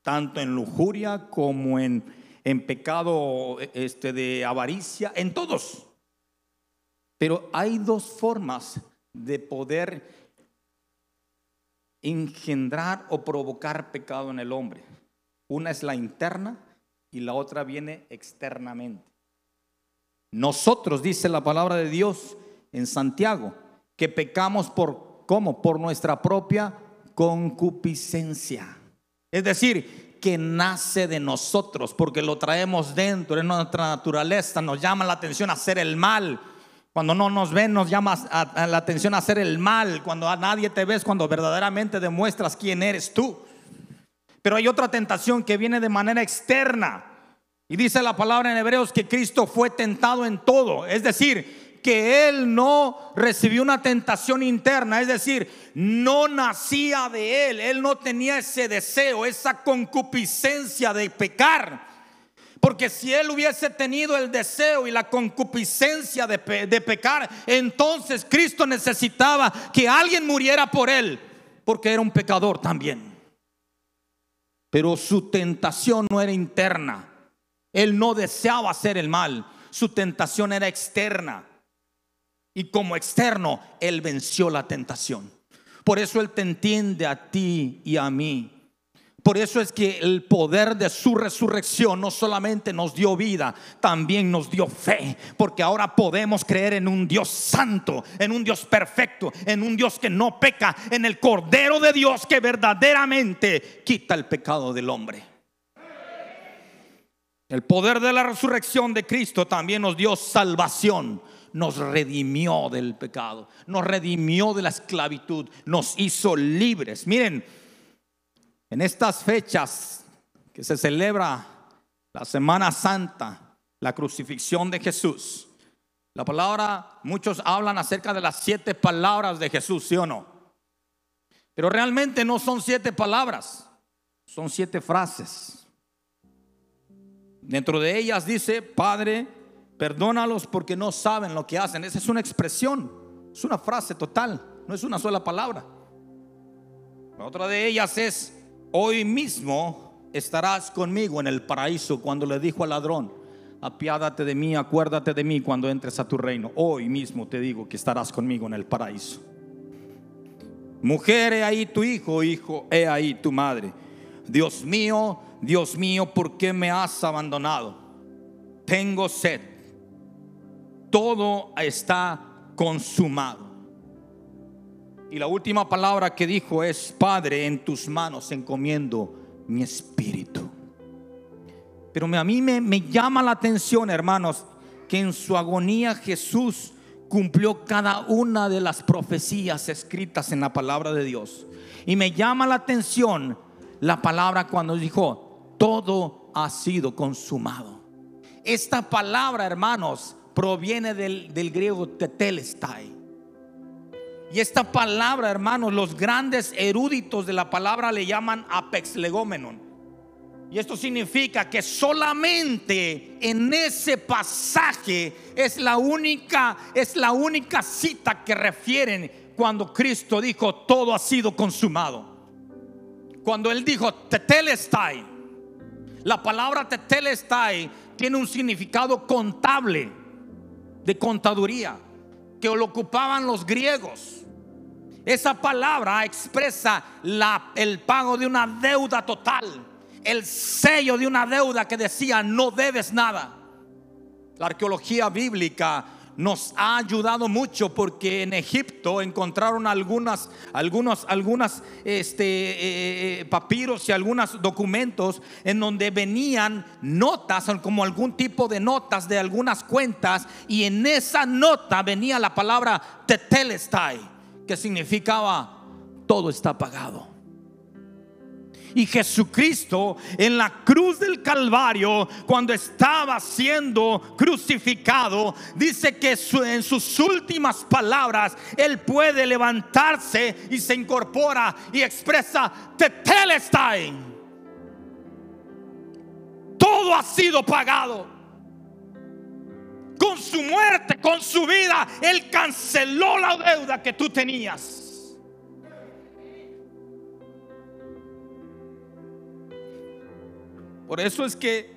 tanto en lujuria como en, en pecado este, de avaricia, en todos. Pero hay dos formas de poder engendrar o provocar pecado en el hombre. Una es la interna y la otra viene externamente. Nosotros, dice la palabra de Dios en Santiago, que pecamos por ¿cómo? Por nuestra propia concupiscencia. Es decir, que nace de nosotros porque lo traemos dentro, en nuestra naturaleza, nos llama la atención hacer el mal, cuando no nos ven, nos llama la atención a hacer el mal. Cuando a nadie te ves, cuando verdaderamente demuestras quién eres tú. Pero hay otra tentación que viene de manera externa. Y dice la palabra en Hebreos que Cristo fue tentado en todo. Es decir, que Él no recibió una tentación interna. Es decir, no nacía de Él. Él no tenía ese deseo, esa concupiscencia de pecar. Porque si él hubiese tenido el deseo y la concupiscencia de, pecar, entonces Cristo necesitaba que alguien muriera por él, porque era un pecador también. Pero su tentación no era interna. Él no deseaba hacer el mal. Su tentación era externa. Y como externo, él venció la tentación. Por eso Él te entiende a ti y a mí. Por eso es que el poder de su resurrección no solamente nos dio vida, también nos dio fe. Porque ahora podemos creer en un Dios santo, en un Dios perfecto, en un Dios que no peca, en el Cordero de Dios que verdaderamente quita el pecado del hombre. El poder de la resurrección de Cristo también nos dio salvación nos redimió del pecado, nos redimió de la esclavitud, nos hizo libres. Miren, en estas fechas que se celebra la Semana Santa, la crucifixión de Jesús, la palabra, muchos hablan acerca de las siete palabras de Jesús, ¿sí o no? Pero realmente no son siete palabras, son siete frases. Dentro de ellas dice, Padre, perdónalos porque no saben lo que hacen. Esa es una expresión, es una frase total, no es una sola palabra. La otra de ellas es, Hoy mismo estarás conmigo en el paraíso cuando le dijo al ladrón, apiádate de mí, acuérdate de mí cuando entres a tu reino. Hoy mismo te digo que estarás conmigo en el paraíso. Mujer, he ahí tu hijo, hijo, he ahí tu madre. Dios mío, Dios mío, ¿por qué me has abandonado? Tengo sed. Todo está consumado. Y la última palabra que dijo es, Padre, en tus manos encomiendo mi espíritu. Pero a mí me, me llama la atención, hermanos, que en su agonía Jesús cumplió cada una de las profecías escritas en la palabra de Dios. Y me llama la atención la palabra cuando dijo, todo ha sido consumado. Esta palabra, hermanos, proviene del, del griego tetelestai y esta palabra, hermanos, los grandes eruditos de la palabra le llaman apex legomenon. Y esto significa que solamente en ese pasaje es la única es la única cita que refieren cuando Cristo dijo todo ha sido consumado. Cuando él dijo tetelestai, la palabra tetelestai tiene un significado contable de contaduría que lo ocupaban los griegos. Esa palabra expresa el pago de una deuda total, el sello de una deuda que decía no debes nada. La arqueología bíblica nos ha ayudado mucho porque en Egipto encontraron algunas, algunos, algunas este, eh, eh, papiros y algunos documentos en donde venían notas, como algún tipo de notas de algunas cuentas, y en esa nota venía la palabra tetelestai que significaba todo está pagado. Y Jesucristo en la cruz del Calvario, cuando estaba siendo crucificado, dice que en sus últimas palabras, Él puede levantarse y se incorpora y expresa, Tetelestai. Todo ha sido pagado con su muerte, con su vida, Él canceló la deuda que tú tenías. Por eso es que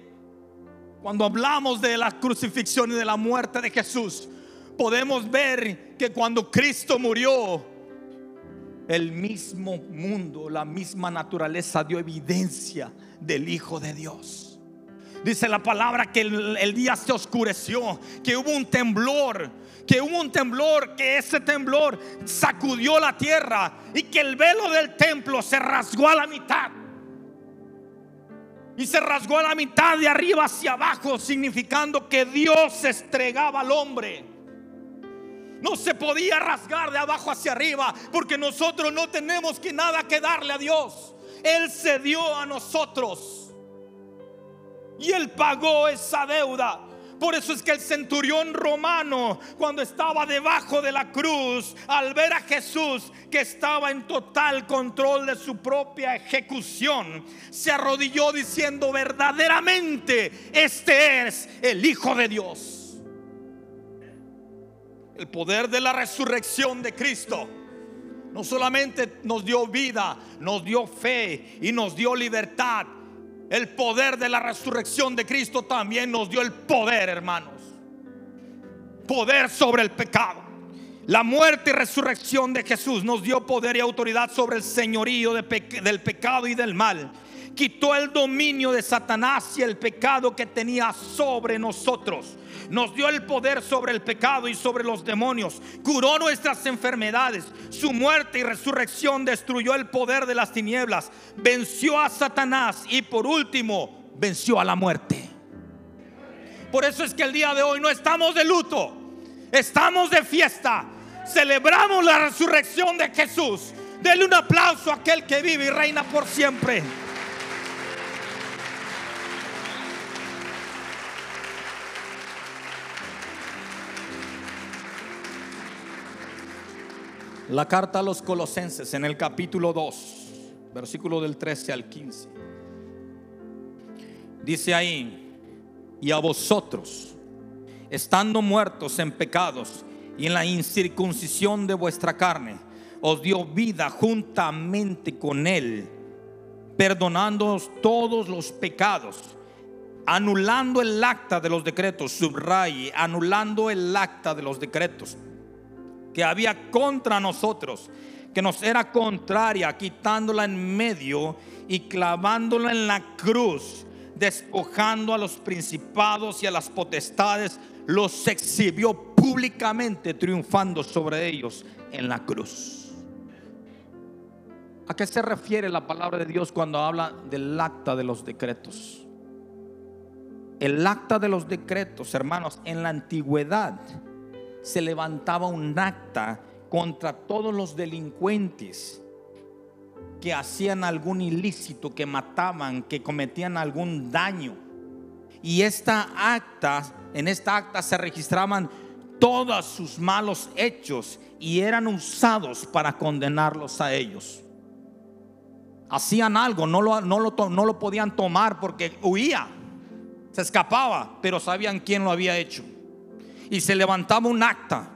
cuando hablamos de la crucifixión y de la muerte de Jesús, podemos ver que cuando Cristo murió, el mismo mundo, la misma naturaleza dio evidencia del Hijo de Dios. Dice la palabra que el, día se oscureció, que hubo un temblor, que hubo un temblor, que ese temblor sacudió la tierra y que el velo del templo se rasgó a la mitad. Y se rasgó a la mitad de arriba hacia abajo, significando que Dios estregaba al hombre. No se podía rasgar de abajo hacia arriba, porque nosotros no tenemos que nada que darle a Dios. Él se dio a nosotros. Y él pagó esa deuda. Por eso es que el centurión romano, cuando estaba debajo de la cruz, al ver a Jesús que estaba en total control de su propia ejecución, se arrodilló diciendo verdaderamente, este es el Hijo de Dios. El poder de la resurrección de Cristo no solamente nos dio vida, nos dio fe y nos dio libertad el poder de la resurrección de Cristo también nos dio el poder, hermanos. Poder sobre el pecado. La muerte y resurrección de Jesús nos dio poder y autoridad sobre el señorío del pecado y del mal. Quitó el dominio de Satanás y el pecado que tenía sobre nosotros. Nos dio el poder sobre el pecado y sobre los demonios. Curó nuestras enfermedades. Su muerte y resurrección destruyó el poder de las tinieblas. Venció a Satanás y por último venció a la muerte. Por eso es que el día de hoy no estamos de luto. Estamos de fiesta. Celebramos la resurrección de Jesús. Dele un aplauso a aquel que vive y reina por siempre. La carta a los colosenses en el capítulo 2, versículo del 13 al 15. Dice ahí, y a vosotros, estando muertos en pecados y en la incircuncisión de vuestra carne, os dio vida juntamente con Él, perdonándoos todos los pecados, anulando el acta de los decretos, subraye, anulando el acta de los decretos que había contra nosotros, que nos era contraria, quitándola en medio y clavándola en la cruz despojando a los principados y a las potestades, los exhibió públicamente, triunfando sobre ellos en la cruz. ¿A qué se refiere la palabra de Dios cuando habla del acta de los decretos? El acta de los decretos, hermanos, en la antigüedad se levantaba un acta contra todos los delincuentes que hacían algún ilícito, que mataban, que cometían algún daño. Y esta acta, en esta acta se registraban todos sus malos hechos y eran usados para condenarlos a ellos. Hacían algo, no lo, no lo, no lo podían tomar porque huía, se escapaba, pero sabían quién lo había hecho. Y se levantaba un acta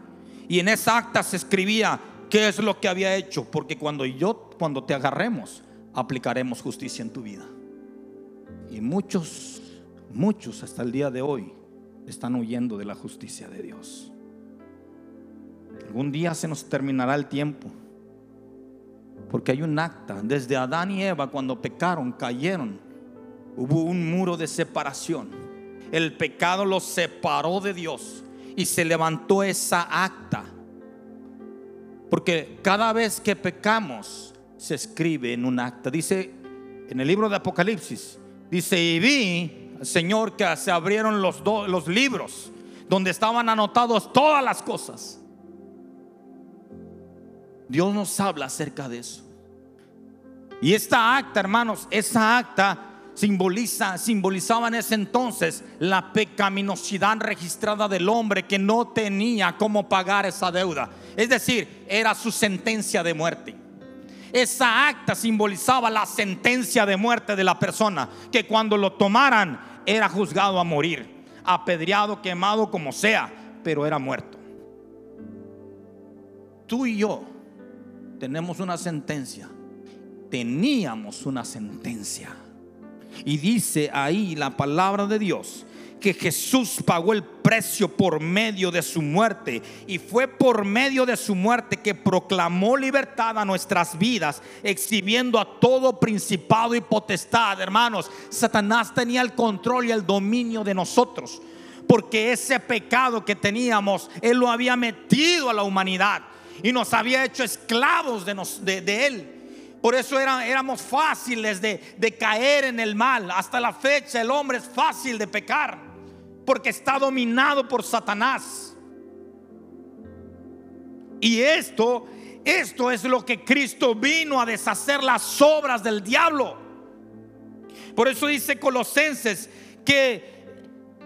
y en esa acta se escribía qué es lo que había hecho, porque cuando yo cuando te agarremos, aplicaremos justicia en tu vida. Y muchos, muchos hasta el día de hoy están huyendo de la justicia de Dios. Algún día se nos terminará el tiempo. Porque hay un acta. Desde Adán y Eva, cuando pecaron, cayeron, hubo un muro de separación. El pecado los separó de Dios y se levantó esa acta. Porque cada vez que pecamos, se escribe en un acta. Dice en el libro de Apocalipsis, dice, y vi, Señor, que se abrieron los, los libros donde estaban anotados todas las cosas. Dios nos habla acerca de eso. Y esta acta, hermanos, esa acta simboliza, simbolizaba en ese entonces la pecaminosidad registrada del hombre que no tenía cómo pagar esa deuda. Es decir, era su sentencia de muerte. Esa acta simbolizaba la sentencia de muerte de la persona, que cuando lo tomaran era juzgado a morir, apedreado, quemado, como sea, pero era muerto. Tú y yo tenemos una sentencia, teníamos una sentencia. Y dice ahí la palabra de Dios que Jesús pagó el precio por medio de su muerte. Y fue por medio de su muerte que proclamó libertad a nuestras vidas, exhibiendo a todo principado y potestad. Hermanos, Satanás tenía el control y el dominio de nosotros. Porque ese pecado que teníamos, Él lo había metido a la humanidad y nos había hecho esclavos de, de, Él. Por eso éramos fáciles de, de caer en el mal. Hasta la fecha el hombre es fácil de pecar porque está dominado por Satanás. Y esto, esto es lo que Cristo vino a deshacer las obras del diablo. Por eso dice Colosenses que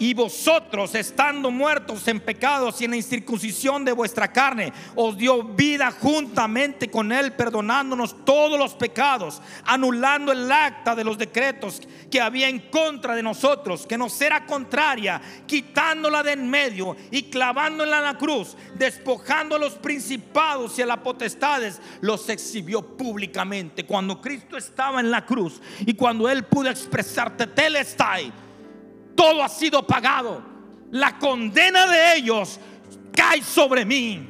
y vosotros, estando muertos en pecados y en la incircuncisión de vuestra carne, os dio vida juntamente con Él, perdonándonos todos los pecados, anulando el acta de los decretos que había en contra de nosotros, que nos era contraria, quitándola de en medio y clavándola en la cruz, despojando a los principados y a las potestades, los exhibió públicamente. Cuando Cristo estaba en la cruz y cuando Él pudo expresarte, Telestai todo ha sido pagado. La condena de ellos cae sobre mí.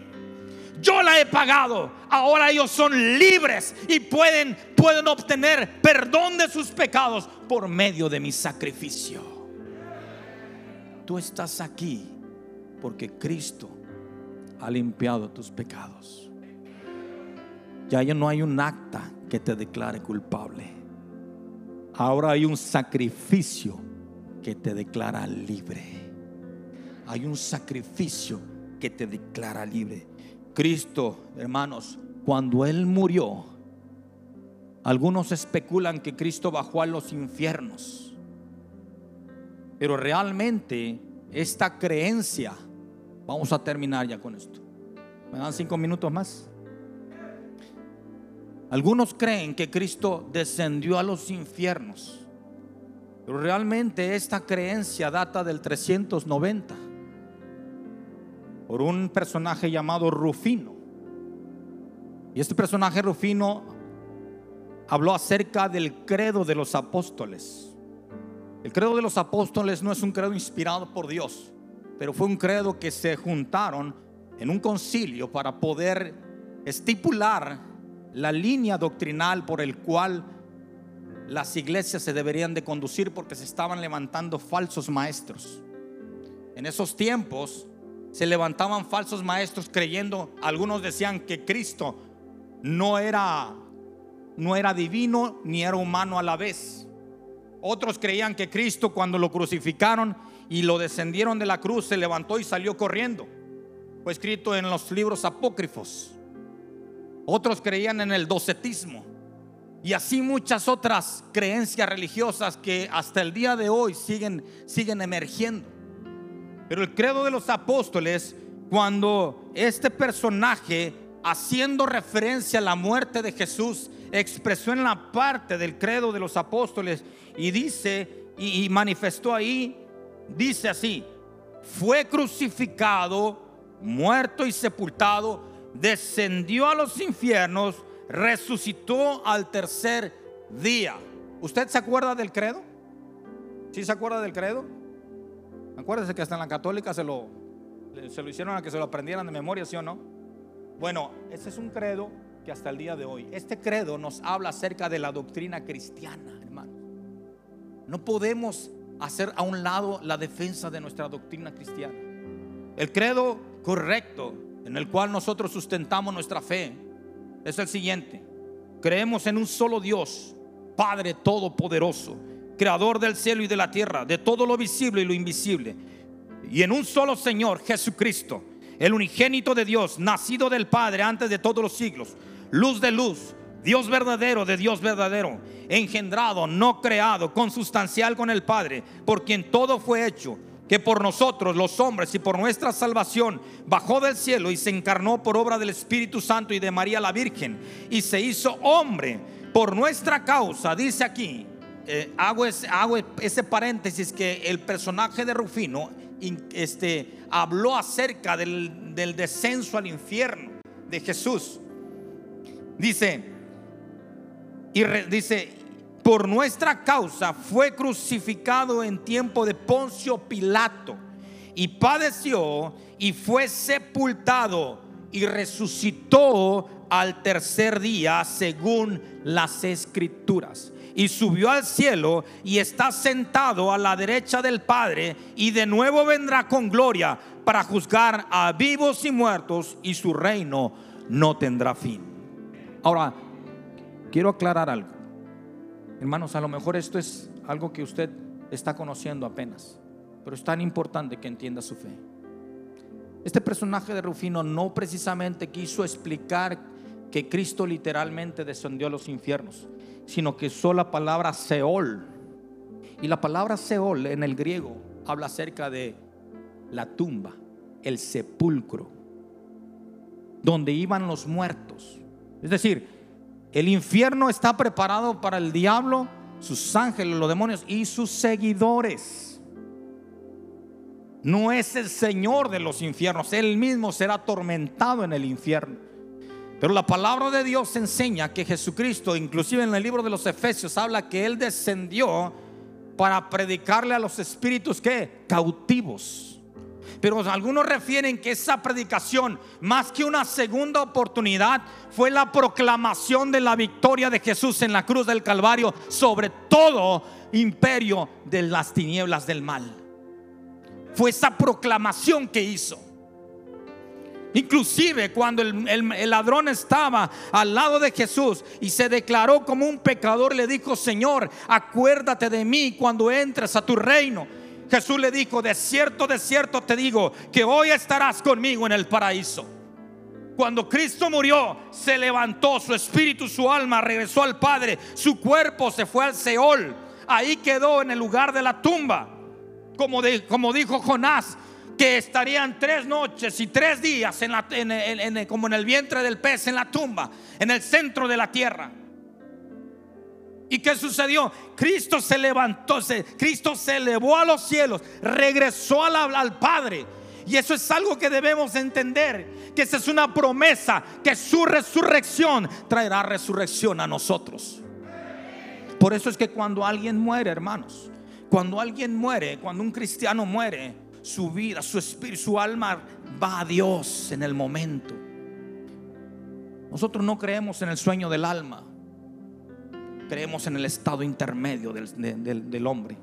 Yo la he pagado. Ahora ellos son libres y pueden, pueden obtener perdón de sus pecados por medio de mi sacrificio. Tú estás aquí porque Cristo ha limpiado tus pecados. Ya no hay un acta que te declare culpable. Ahora hay un sacrificio que te declara libre. Hay un sacrificio que te declara libre. Cristo, hermanos, cuando Él murió, algunos especulan que Cristo bajó a los infiernos. Pero realmente esta creencia, vamos a terminar ya con esto. ¿Me dan cinco minutos más? Algunos creen que Cristo descendió a los infiernos. Pero realmente esta creencia data del 390 por un personaje llamado Rufino. Y este personaje Rufino habló acerca del credo de los apóstoles. El credo de los apóstoles no es un credo inspirado por Dios, pero fue un credo que se juntaron en un concilio para poder estipular la línea doctrinal por el cual las iglesias se deberían de conducir porque se estaban levantando falsos maestros. En esos tiempos se levantaban falsos maestros creyendo, algunos decían que Cristo no era no era divino ni era humano a la vez. Otros creían que Cristo cuando lo crucificaron y lo descendieron de la cruz se levantó y salió corriendo. Fue escrito en los libros apócrifos. Otros creían en el docetismo. Y así muchas otras creencias religiosas que hasta el día de hoy siguen, siguen emergiendo. Pero el credo de los apóstoles, cuando este personaje, haciendo referencia a la muerte de Jesús, expresó en la parte del credo de los apóstoles y dice y, manifestó ahí, dice así, fue crucificado, muerto y sepultado, descendió a los infiernos, resucitó al tercer día. ¿Usted se acuerda del credo? ¿Sí se acuerda del credo? Acuérdense que hasta en la católica se lo, se lo hicieron a que se lo aprendieran de memoria, ¿sí o no? Bueno, ese es un credo que hasta el día de hoy, este credo nos habla acerca de la doctrina cristiana, hermano. No podemos hacer a un lado la defensa de nuestra doctrina cristiana. El credo correcto en el cual nosotros sustentamos nuestra fe es el siguiente. Creemos en un solo Dios, Padre Todopoderoso creador del cielo y de la tierra, de todo lo visible y lo invisible. Y en un solo Señor, Jesucristo, el unigénito de Dios, nacido del Padre antes de todos los siglos, luz de luz, Dios verdadero de Dios verdadero, engendrado, no creado, consustancial con el Padre, por quien todo fue hecho, que por nosotros los hombres y por nuestra salvación bajó del cielo y se encarnó por obra del Espíritu Santo y de María la Virgen, y se hizo hombre por nuestra causa, dice aquí, eh, hago, ese, ese, paréntesis que el personaje de Rufino este, habló acerca del descenso al infierno de Jesús. Dice, y dice, por nuestra causa fue crucificado en tiempo de Poncio Pilato y padeció y fue sepultado y resucitó al tercer día según las escrituras y subió al cielo y está sentado a la derecha del Padre y de nuevo vendrá con gloria para juzgar a vivos y muertos y su reino no tendrá fin. Ahora, quiero aclarar algo. Hermanos, a lo mejor esto es algo que usted está conociendo apenas, pero es tan importante que entienda su fe. Este personaje de Rufino no precisamente quiso explicar que Cristo literalmente descendió a los infiernos sino que usó la palabra Seol. Y la palabra Seol en el griego habla acerca de la tumba, el sepulcro, donde iban los muertos. Es decir, el infierno está preparado para el diablo, sus ángeles, los demonios y sus seguidores. No es el Señor de los infiernos, Él mismo será atormentado en el infierno. Pero la palabra de Dios enseña que Jesucristo, inclusive en el libro de los Efesios, habla que Él descendió para predicarle a los espíritus que cautivos, Pero algunos refieren que esa predicación, más que una segunda oportunidad, fue la proclamación de la victoria de Jesús en la cruz del Calvario sobre todo imperio de las tinieblas del mal. Fue esa proclamación que hizo. Inclusive cuando el, ladrón estaba al lado de Jesús y se declaró como un pecador, le dijo, Señor, acuérdate de mí cuando entres a tu reino. Jesús le dijo, de cierto, de cierto te digo, que hoy estarás conmigo en el paraíso. Cuando Cristo murió, se levantó su espíritu, su alma regresó al Padre, su cuerpo se fue al Seol. Ahí quedó en el lugar de la tumba. Como, como dijo Jonás, que estarían tres noches y tres días en como en el vientre del pez, en la tumba, en el centro de la tierra. ¿Y qué sucedió? Cristo se levantó, Cristo se elevó a los cielos, regresó al, al Padre. Y eso es algo que debemos entender, que esa es una promesa, que su resurrección traerá resurrección a nosotros. Por eso es que cuando alguien muere, hermanos, cuando alguien muere, cuando un cristiano muere, su vida, su espíritu, su alma va a Dios en el momento. Nosotros no creemos en el sueño del alma, creemos en el estado intermedio del, del hombre,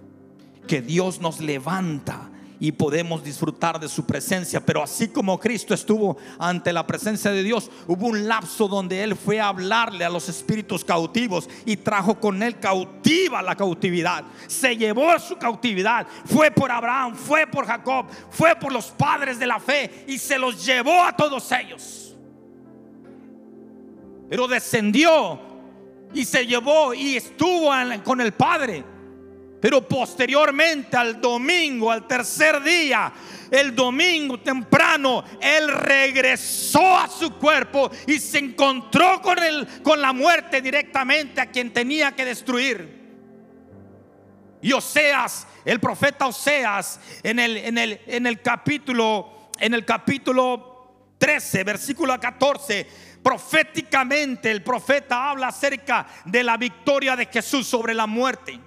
que Dios nos levanta y podemos disfrutar de su presencia. Pero así como Cristo estuvo ante la presencia de Dios, hubo un lapso donde Él fue a hablarle a los espíritus cautivos y trajo con Él cautiva la cautividad. Se llevó su cautividad. Fue por Abraham, fue por Jacob, fue por los padres de la fe y se los llevó a todos ellos. Pero descendió y se llevó y estuvo con el Padre. Pero posteriormente al domingo, al tercer día, el domingo temprano, él regresó a su cuerpo y se encontró con, él, con la muerte directamente a quien tenía que destruir. Y Oseas, el profeta Oseas, en el, en el, en el capítulo, en el capítulo 13, versículo 14, proféticamente el profeta habla acerca de la victoria de Jesús sobre la muerte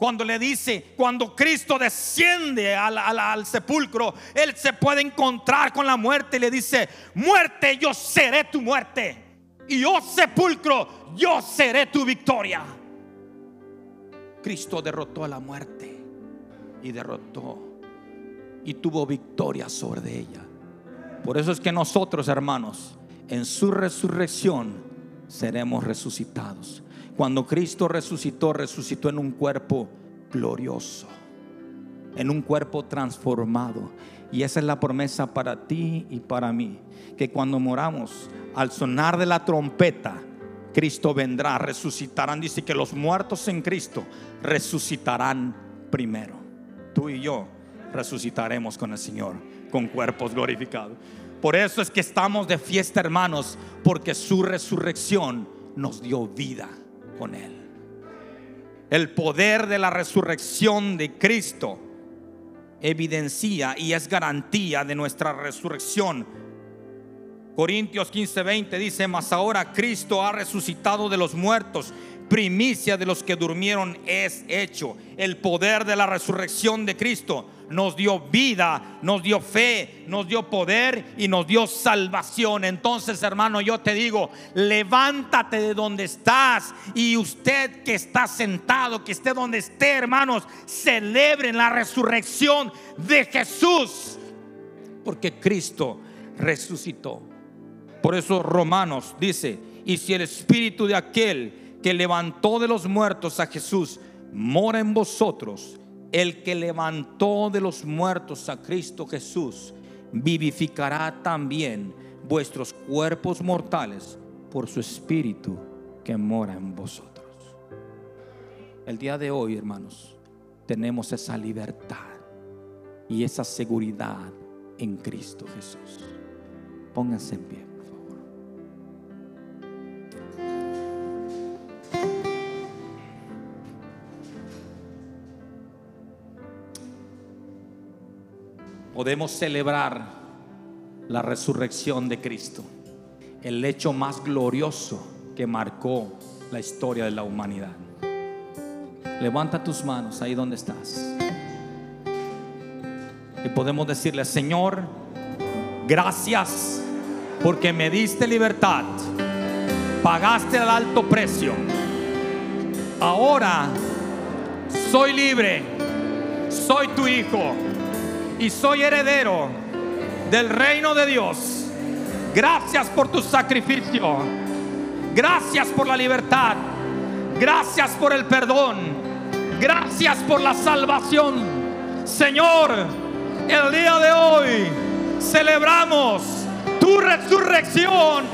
cuando le dice, cuando Cristo desciende al, sepulcro, Él se puede encontrar con la muerte y le dice, muerte, yo seré tu muerte. Y oh sepulcro, yo seré tu victoria. Cristo derrotó a la muerte y derrotó y tuvo victoria sobre ella. Por eso es que nosotros, hermanos, en su resurrección seremos resucitados. Cuando Cristo resucitó, resucitó en un cuerpo glorioso, en un cuerpo transformado. Y esa es la promesa para ti y para mí, que cuando moramos, al sonar de la trompeta, Cristo vendrá, resucitarán. Dice que los muertos en Cristo resucitarán primero. Tú y yo resucitaremos con el Señor, con cuerpos glorificados. Por eso es que estamos de fiesta, hermanos, porque su resurrección nos dio vida con Él. El poder de la resurrección de Cristo evidencia y es garantía de nuestra resurrección. Corintios 15:20 dice, mas ahora Cristo ha resucitado de los muertos primicia de los que durmieron es hecho. El poder de la resurrección de Cristo nos dio vida, nos dio fe, nos dio poder y nos dio salvación. Entonces, hermano, yo te digo, levántate de donde estás y usted que está sentado, que esté donde esté, hermanos, celebren la resurrección de Jesús, porque Cristo resucitó. Por eso Romanos dice, y si el espíritu de aquel que levantó de los muertos a Jesús mora en vosotros, el que levantó de los muertos a Cristo Jesús vivificará también vuestros cuerpos mortales por su espíritu que mora en vosotros. El día de hoy, hermanos, tenemos esa libertad y esa seguridad en Cristo Jesús. Pónganse en pie. Podemos celebrar la resurrección de Cristo, el hecho más glorioso que marcó la historia de la humanidad. Levanta tus manos ahí donde estás. Y podemos decirle, Señor, gracias porque me diste libertad, pagaste el alto precio. Ahora soy libre, soy tu hijo y soy heredero del reino de Dios. Gracias por tu sacrificio. Gracias por la libertad. Gracias por el perdón. Gracias por la salvación. Señor, el día de hoy celebramos tu resurrección,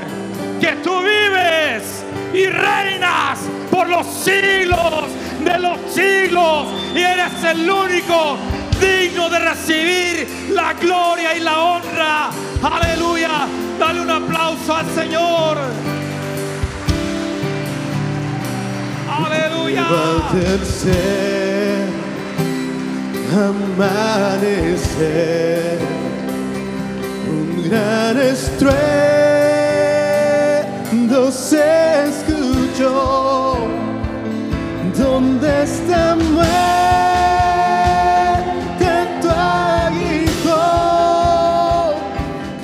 que tú vives y reinas por los siglos de los siglos y eres el único digno de recibir la gloria y la honra. Aleluya. Dale un aplauso al Señor. Aleluya. Levantarse, amanecer, un gran estruendo se escuchó. ¿Dónde está?